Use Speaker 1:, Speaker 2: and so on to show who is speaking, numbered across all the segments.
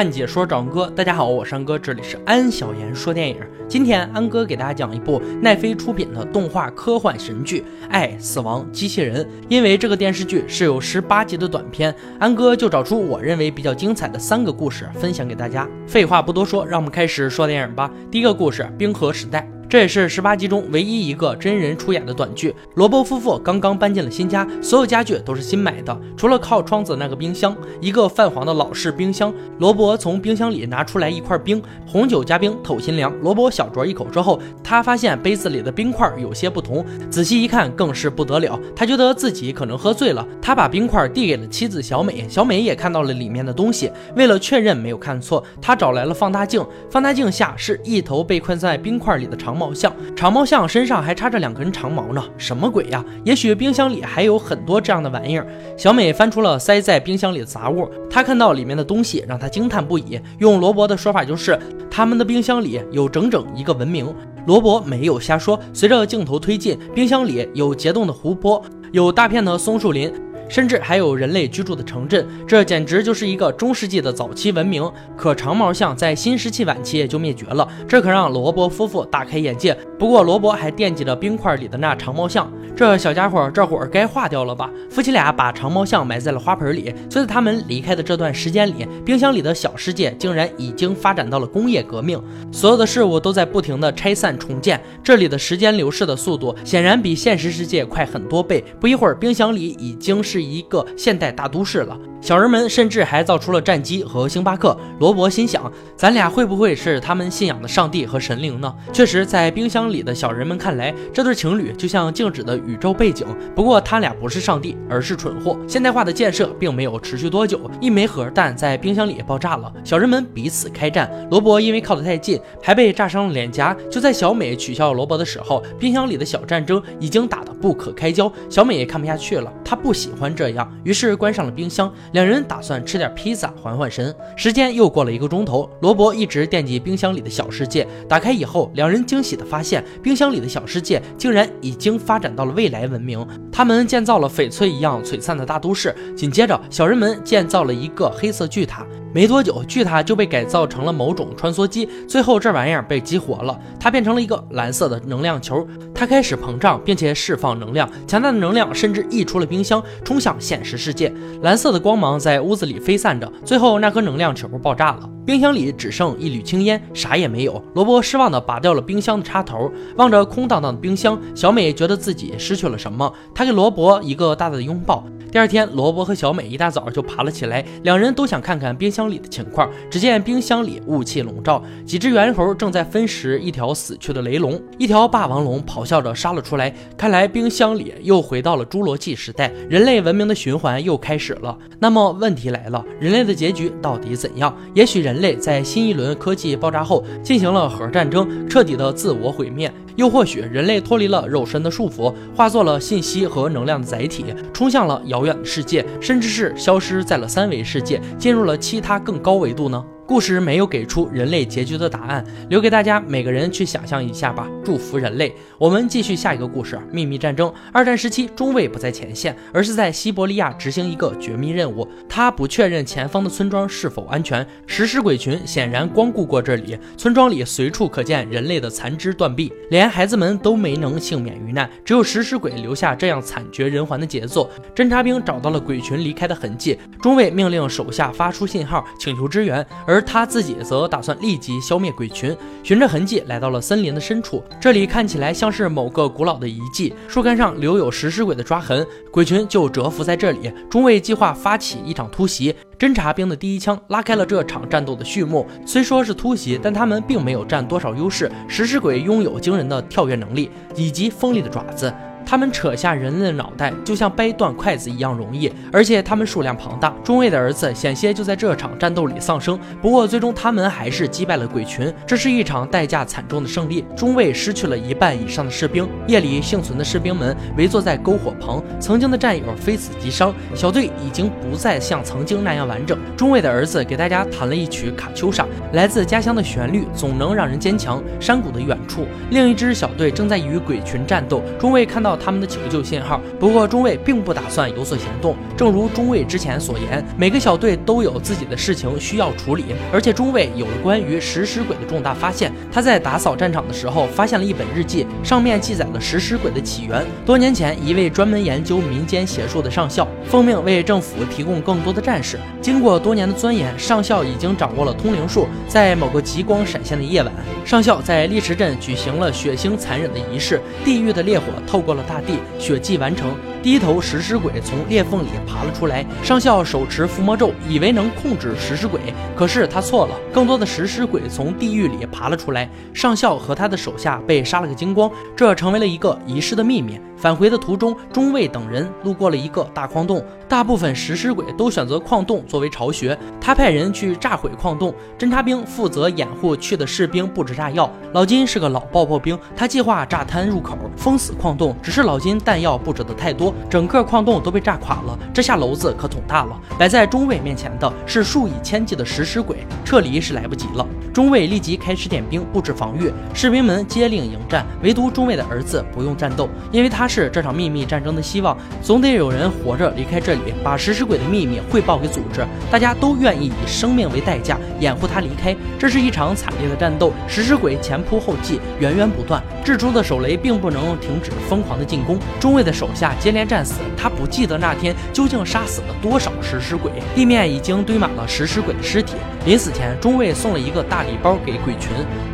Speaker 1: 看解说找哥，大家好，我是安哥，这里是安小言说电影。今天安哥给大家讲一部奈飞出品的动画科幻神剧《爱死亡机器人》。因为这个电视剧是有十八集的短片，安哥就找出我认为比较精彩的三个故事分享给大家。废话不多说，让我们开始说电影吧。第一个故事：冰河时代。这也是十八集中唯一一个真人出演的短剧。罗伯夫妇刚刚搬进了新家，所有家具都是新买的，除了靠窗子那个冰箱，一个泛黄的老式冰箱。罗伯从冰箱里拿出来一块冰，红酒加冰，透心凉。罗伯小酌一口之后，他发现杯子里的冰块有些不同，仔细一看更是不得了。他觉得自己可能喝醉了，他把冰块递给了妻子小美，小美也看到了里面的东西。为了确认没有看错，他找来了放大镜，放大镜下是一头被困在冰块里的长。毛象，长毛象身上还插着两根长毛呢，什么鬼呀？也许冰箱里还有很多这样的玩意儿。小美翻出了塞在冰箱里的杂物，她看到里面的东西让她惊叹不已。用罗伯的说法就是，他们的冰箱里有整整一个文明。罗伯没有瞎说。随着镜头推进，冰箱里有结冻的湖泊，有大片的松树林。甚至还有人类居住的城镇，这简直就是一个中世纪的早期文明。可长毛象在新石器晚期就灭绝了，这可让罗伯夫妇大开眼界。不过罗伯还惦记着冰块里的那长毛象，这小家伙这会儿该化掉了吧？夫妻俩把长毛象埋在了花盆里。就在他们离开的这段时间里，冰箱里的小世界竟然已经发展到了工业革命，所有的事物都在不停的拆散重建。这里的时间流逝的速度显然比现实世界快很多倍。不一会儿，冰箱里已经是。一个现代大都市了，小人们甚至还造出了战机和星巴克。罗伯心想，咱俩会不会是他们信仰的上帝和神灵呢？确实，在冰箱里的小人们看来，这对情侣就像静止的宇宙背景。不过，他俩不是上帝，而是蠢货。现代化的建设并没有持续多久，一枚核弹在冰箱里爆炸了，小人们彼此开战。罗伯因为靠得太近，还被炸伤了脸颊。就在小美取笑罗伯的时候，冰箱里的小战争已经打得不可开交。小美也看不下去了，她不喜欢。这样，于是关上了冰箱。两人打算吃点披萨缓缓神。时间又过了一个钟头，罗伯一直惦记冰箱里的小世界。打开以后，两人惊喜地发现，冰箱里的小世界竟然已经发展到了未来文明。他们建造了翡翠一样璀璨的大都市。紧接着，小人们建造了一个黑色巨塔。没多久，巨塔就被改造成了某种穿梭机。最后，这玩意儿被激活了，它变成了一个蓝色的能量球。它开始膨胀，并且释放能量，强大的能量甚至溢出了冰箱，冲向现实世界。蓝色的光芒在屋子里飞散着。最后，那颗能量球爆炸了，冰箱里只剩一缕青烟，啥也没有。罗伯失望地拔掉了冰箱的插头，望着空荡荡的冰箱，小美觉得自己失去了什么。她给罗伯一个大大的拥抱。第二天，罗伯和小美一大早就爬了起来，两人都想看看冰箱里的情况。只见冰箱里雾气笼罩，几只猿猴正在分食一条死去的雷龙，一条霸王龙咆哮着杀了出来。看来冰箱里又回到了侏罗纪时代，人类文明的循环又开始了。那么问题来了，人类的结局到底怎样？也许人类在新一轮科技爆炸后进行了核战争，彻底的自我毁灭。又或许，人类脱离了肉身的束缚，化作了信息和能量的载体，冲向了遥远的世界，甚至是消失在了三维世界，进入了其他更高维度呢？故事没有给出人类结局的答案，留给大家每个人去想象一下吧。祝福人类！我们继续下一个故事：秘密战争。二战时期，中尉不在前线，而是在西伯利亚执行一个绝密任务。他不确认前方的村庄是否安全。食尸鬼群显然光顾过这里，村庄里随处可见人类的残肢断臂，连孩子们都没能幸免于难。只有食尸鬼留下这样惨绝人寰的杰作。侦察兵找到了鬼群离开的痕迹，中尉命令手下发出信号，请求支援，而而。他自己则打算立即消灭鬼群，循着痕迹来到了森林的深处。这里看起来像是某个古老的遗迹，树干上留有食尸鬼的抓痕，鬼群就蛰伏在这里。中尉计划发起一场突袭，侦察兵的第一枪拉开了这场战斗的序幕。虽说是突袭，但他们并没有占多少优势。食尸鬼拥有惊人的跳跃能力以及锋利的爪子。他们扯下人类的脑袋，就像掰断筷子一样容易，而且他们数量庞大。中尉的儿子险些就在这场战斗里丧生，不过最终他们还是击败了鬼群。这是一场代价惨重的胜利。中尉失去了一半以上的士兵，夜里幸存的士兵们围坐在篝火旁，曾经的战友非死即伤，小队已经不再像曾经那样完整。中尉的儿子给大家弹了一曲卡秋莎，来自家乡的旋律总能让人坚强。山谷的远处，另一支小队正在与鬼群战斗。中尉看到。他们的求救信号。不过中尉并不打算有所行动。正如中尉之前所言，每个小队都有自己的事情需要处理，而且中尉有了关于食尸鬼的重大发现。他在打扫战场的时候，发现了一本日记，上面记载了食尸鬼的起源。多年前，一位专门研究民间邪术的上校奉命为政府提供更多的战士。经过多年的钻研，上校已经掌握了通灵术。在某个极光闪现的夜晚，上校在丽池镇举行了血腥残忍的仪式，地狱的烈火透过了大地，血祭完成。第一头食尸鬼从裂缝里爬了出来，上校手持伏魔咒，以为能控制食尸鬼，可是他错了。更多的食尸鬼从地狱里爬了出来，上校和他的手下被杀了个精光，这成为了一个遗失的秘密。返回的途中，中尉等人路过了一个大矿洞，大部分食尸鬼都选择矿洞作为巢穴。他派人去炸毁矿洞，侦察兵负责掩护去的士兵布置炸药。老金是个老爆破兵，他计划炸滩入口，封死矿洞。只是老金弹药布置的太多。整个矿洞都被炸垮了，这下篓子可捅大了。摆在中尉面前的是数以千计的食尸鬼，撤离是来不及了。中尉立即开始点兵布置防御，士兵们接令迎战。唯独中尉的儿子不用战斗，因为他是这场秘密战争的希望。总得有人活着离开这里，把食尸鬼的秘密汇报给组织。大家都愿意以生命为代价掩护他离开。这是一场惨烈的战斗，食尸鬼前仆后继，源源不断。掷出的手雷并不能停止疯狂的进攻。中尉的手下接连战死，他不记得那天究竟杀死了多少食尸鬼。地面已经堆满了食尸鬼的尸体。临死前，中尉送了一个大。礼包给鬼群，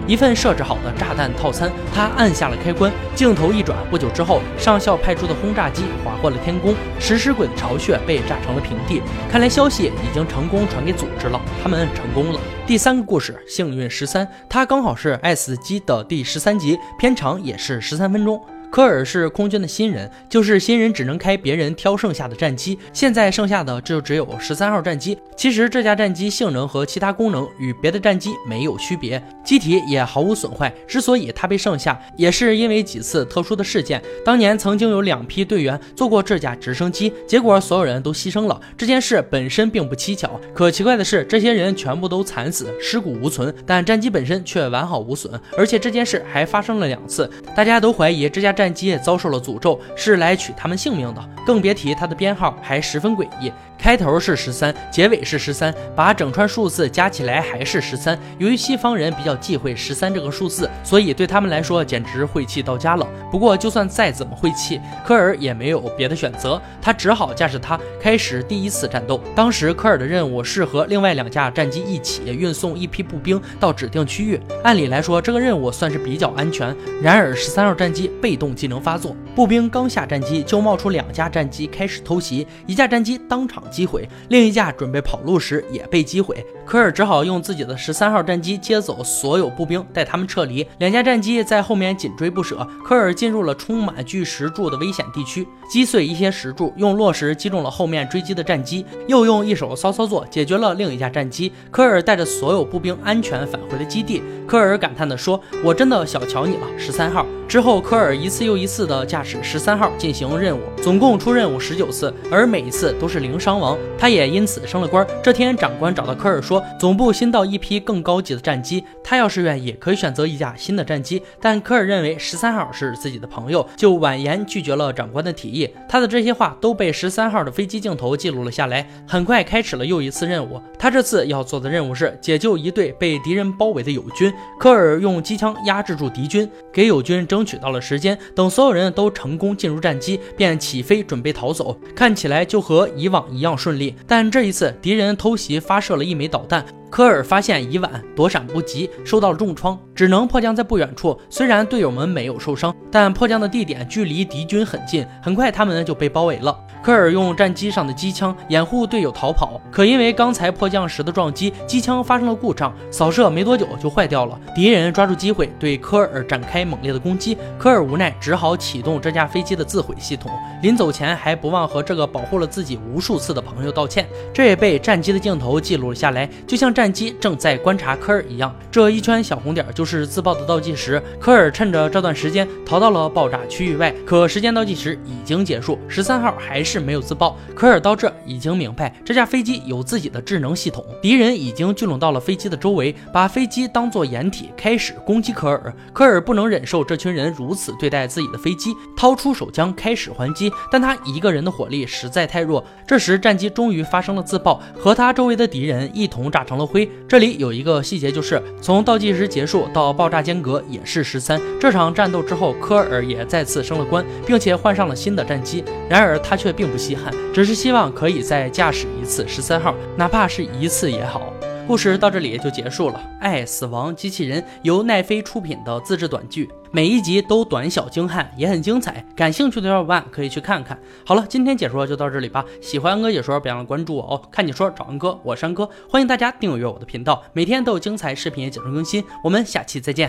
Speaker 1: 一份设置好的炸弹套餐。他按下了开关，镜头一转，不久之后，上校派出的轰炸机划过了天空，食尸鬼的巢穴被炸成了平地。看来消息已经成功传给组织了，他们成功了。第三个故事，幸运十三，它刚好是《爱死机》的第十三集，片长也是十三分钟。科尔是空军的新人，就是新人只能开别人挑剩下的战机。现在剩下的就只有十三号战机。其实这架战机性能和其他功能与别的战机没有区别，机体也毫无损坏。之所以它被剩下，也是因为几次特殊的事件。当年曾经有两批队员坐过这架直升机，结果所有人都牺牲了。这件事本身并不蹊跷，可奇怪的是，这些人全部都惨死，尸骨无存，但战机本身却完好无损。而且这件事还发生了两次，大家都怀疑这架。战机也遭受了诅咒，是来取他们性命的，更别提它的编号还十分诡异。开头是十三，结尾是十三，把整串数字加起来还是十三。由于西方人比较忌讳十三这个数字，所以对他们来说简直晦气到家了。不过就算再怎么晦气，科尔也没有别的选择，他只好驾驶它开始第一次战斗。当时科尔的任务是和另外两架战机一起运送一批步兵到指定区域。按理来说，这个任务算是比较安全。然而十三号战机被动技能发作，步兵刚下战机就冒出两架战机开始偷袭，一架战机当场。击毁另一架准备跑路时也被击毁，科尔只好用自己的十三号战机接走所有步兵，带他们撤离。两架战机在后面紧追不舍，科尔进入了充满巨石柱的危险地区，击碎一些石柱，用落石击中了后面追击的战机，又用一手骚操作解决了另一架战机。科尔带着所有步兵安全返回了基地。科尔感叹地说：“我真的小瞧你了，十三号。”之后，科尔一次又一次地驾驶十三号进行任务，总共出任务十九次，而每一次都是零伤亡。他也因此升了官。这天，长官找到科尔说，总部新到一批更高级的战机，他要是愿意，可以选择一架新的战机。但科尔认为十三号是自己的朋友，就婉言拒绝了长官的提议。他的这些话都被十三号的飞机镜头记录了下来。很快，开始了又一次任务。他这次要做的任务是解救一队被敌人包围的友军。科尔用机枪压制住敌军，给友军争取到了时间。等所有人都成功进入战机，便起飞准备逃走。看起来就和以往一样样顺利。但这一次，敌人偷袭发射了一枚导弹。科尔发现已晚，躲闪不及，受到了重创，只能迫降在不远处。虽然队友们没有受伤，但迫降的地点距离敌军很近，很快他们就被包围了。科尔用战机上的机枪掩护队友逃跑，可因为刚才迫降时的撞击，机枪发生了故障，扫射没多久就坏掉了。敌人抓住机会对科尔展开猛烈的攻击，科尔无奈只好启动这架飞机的自毁系统。临走前还不忘和这个保护了自己无数次的朋友道歉，这也被战机的镜头记录了下来，就像战战机正在观察科尔一样。这一圈小红点就是自爆的倒计时，科尔趁着这段时间逃到了爆炸区域外，可时间倒计时已经结束，十三号还是。没有自爆。科尔到这已经明白，这架飞机有自己的智能系统，敌人已经聚拢到了飞机的周围，把飞机当作掩体，开始攻击科尔。科尔不能忍受这群人如此对待自己的飞机，掏出手枪开始还击，但他一个人的火力实在太弱。这时战机终于发生了自爆，和他周围的敌人一同炸成了灰。这里有一个细节，就是从倒计时结束到爆炸间隔也是十三。这场战斗之后，科尔也再次升了官，并且换上了新的战机。然而他却并不稀罕，只是希望可以再驾驶一次十三号，哪怕是一次也好。故事到这里就结束了。爱死亡机器人由奈飞出品的自制短剧，每一集都短小精悍，也很精彩。感兴趣的小伙伴可以去看看。好了，今天解说就到这里吧。喜欢安哥解说，别忘了关注我哦。看解说找安哥，我是安哥，欢迎大家订阅我的频道，每天都有精彩视频解说更新。我们下期再见。